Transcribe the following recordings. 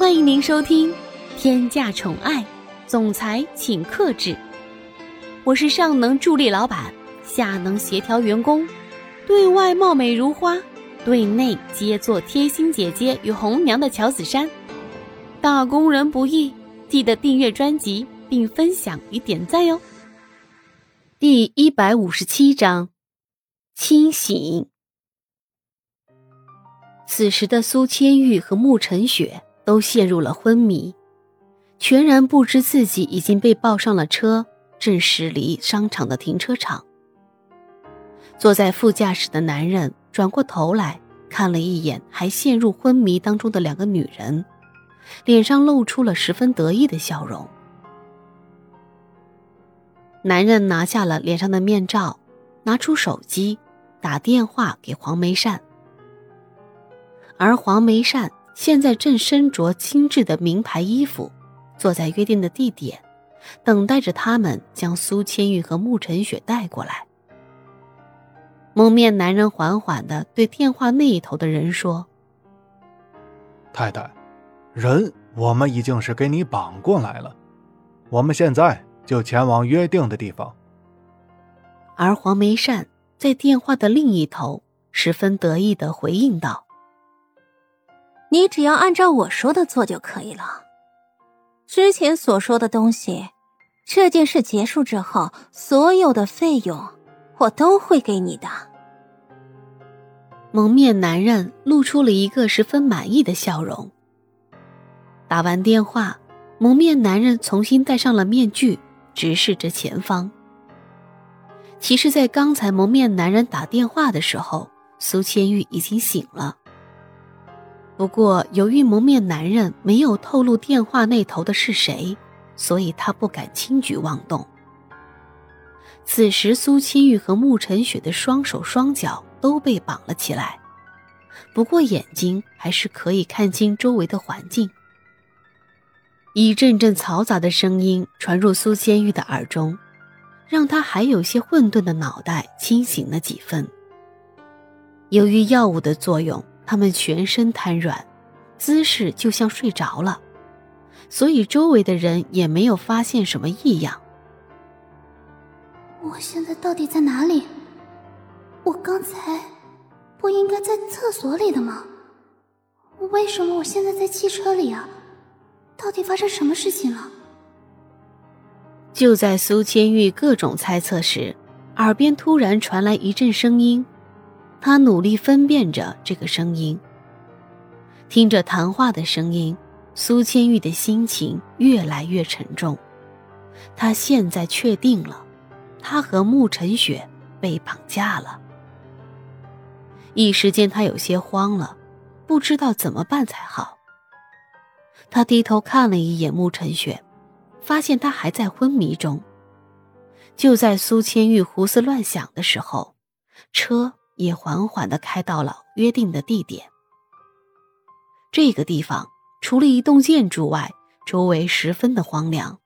欢迎您收听《天价宠爱总裁请克制》，我是上能助力老板，下能协调员工，对外貌美如花，对内皆做贴心姐姐与红娘的乔子珊。打工人不易，记得订阅专辑并分享与点赞哟。第一百五十七章，清醒。此时的苏千玉和慕晨雪都陷入了昏迷，全然不知自己已经被抱上了车，正驶离商场的停车场。坐在副驾驶的男人转过头来看了一眼还陷入昏迷当中的两个女人。脸上露出了十分得意的笑容。男人拿下了脸上的面罩，拿出手机，打电话给黄梅善。而黄梅善现在正身着精致的名牌衣服，坐在约定的地点，等待着他们将苏千玉和慕晨雪带过来。蒙面男人缓缓的对电话那一头的人说：“太太。”人我们已经是给你绑过来了，我们现在就前往约定的地方。而黄梅善在电话的另一头十分得意的回应道：“你只要按照我说的做就可以了。之前所说的东西，这件事结束之后，所有的费用我都会给你的。”蒙面男人露出了一个十分满意的笑容。打完电话，蒙面男人重新戴上了面具，直视着前方。其实，在刚才蒙面男人打电话的时候，苏千玉已经醒了。不过，由于蒙面男人没有透露电话那头的是谁，所以他不敢轻举妄动。此时，苏清玉和慕晨雪的双手双脚都被绑了起来，不过眼睛还是可以看清周围的环境。一阵阵嘈杂的声音传入苏千玉的耳中，让他还有些混沌的脑袋清醒了几分。由于药物的作用，他们全身瘫软，姿势就像睡着了，所以周围的人也没有发现什么异样。我现在到底在哪里？我刚才不应该在厕所里的吗？为什么我现在在汽车里啊？到底发生什么事情了？就在苏千玉各种猜测时，耳边突然传来一阵声音。他努力分辨着这个声音，听着谈话的声音，苏千玉的心情越来越沉重。他现在确定了，他和慕晨雪被绑架了。一时间，他有些慌了，不知道怎么办才好。他低头看了一眼慕晨雪，发现他还在昏迷中。就在苏千玉胡思乱想的时候，车也缓缓的开到了约定的地点。这个地方除了一栋建筑外，周围十分的荒凉，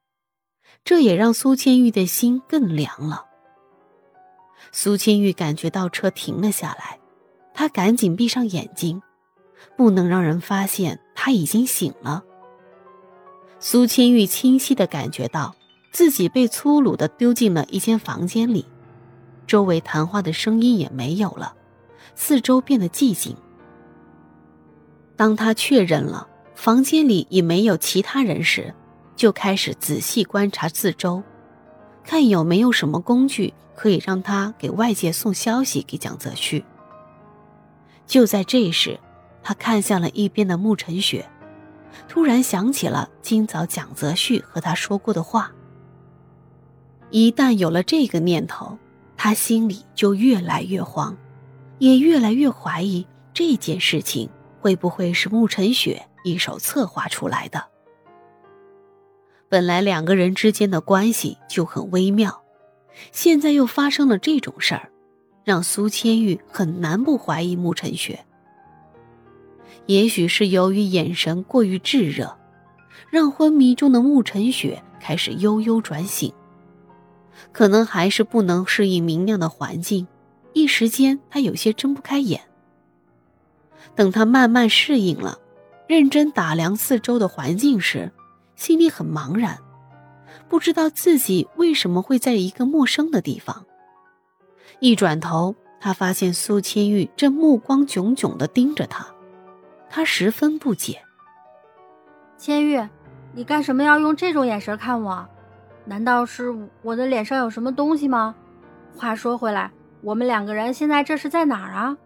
这也让苏千玉的心更凉了。苏千玉感觉到车停了下来，他赶紧闭上眼睛，不能让人发现他已经醒了。苏千玉清晰的感觉到自己被粗鲁的丢进了一间房间里，周围谈话的声音也没有了，四周变得寂静。当他确认了房间里已没有其他人时，就开始仔细观察四周，看有没有什么工具可以让他给外界送消息给蒋泽旭。就在这时，他看向了一边的慕晨雪。突然想起了今早蒋泽旭和他说过的话。一旦有了这个念头，他心里就越来越慌，也越来越怀疑这件事情会不会是慕晨雪一手策划出来的。本来两个人之间的关系就很微妙，现在又发生了这种事儿，让苏千玉很难不怀疑慕晨雪。也许是由于眼神过于炙热，让昏迷中的慕晨雪开始悠悠转醒。可能还是不能适应明亮的环境，一时间他有些睁不开眼。等他慢慢适应了，认真打量四周的环境时，心里很茫然，不知道自己为什么会在一个陌生的地方。一转头，他发现苏千玉正目光炯炯地盯着他，他十分不解：“千玉，你干什么要用这种眼神看我？难道是我的脸上有什么东西吗？话说回来，我们两个人现在这是在哪儿啊？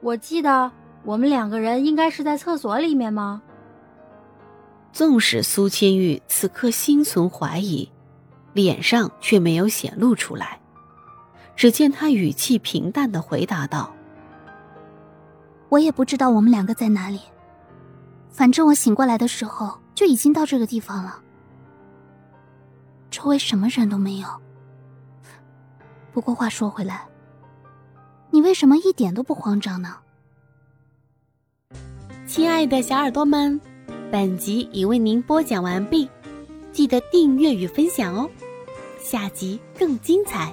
我记得……”我们两个人应该是在厕所里面吗？纵使苏千玉此刻心存怀疑，脸上却没有显露出来。只见他语气平淡的回答道：“我也不知道我们两个在哪里，反正我醒过来的时候就已经到这个地方了，周围什么人都没有。不过话说回来，你为什么一点都不慌张呢？”亲爱的小耳朵们，本集已为您播讲完毕，记得订阅与分享哦，下集更精彩。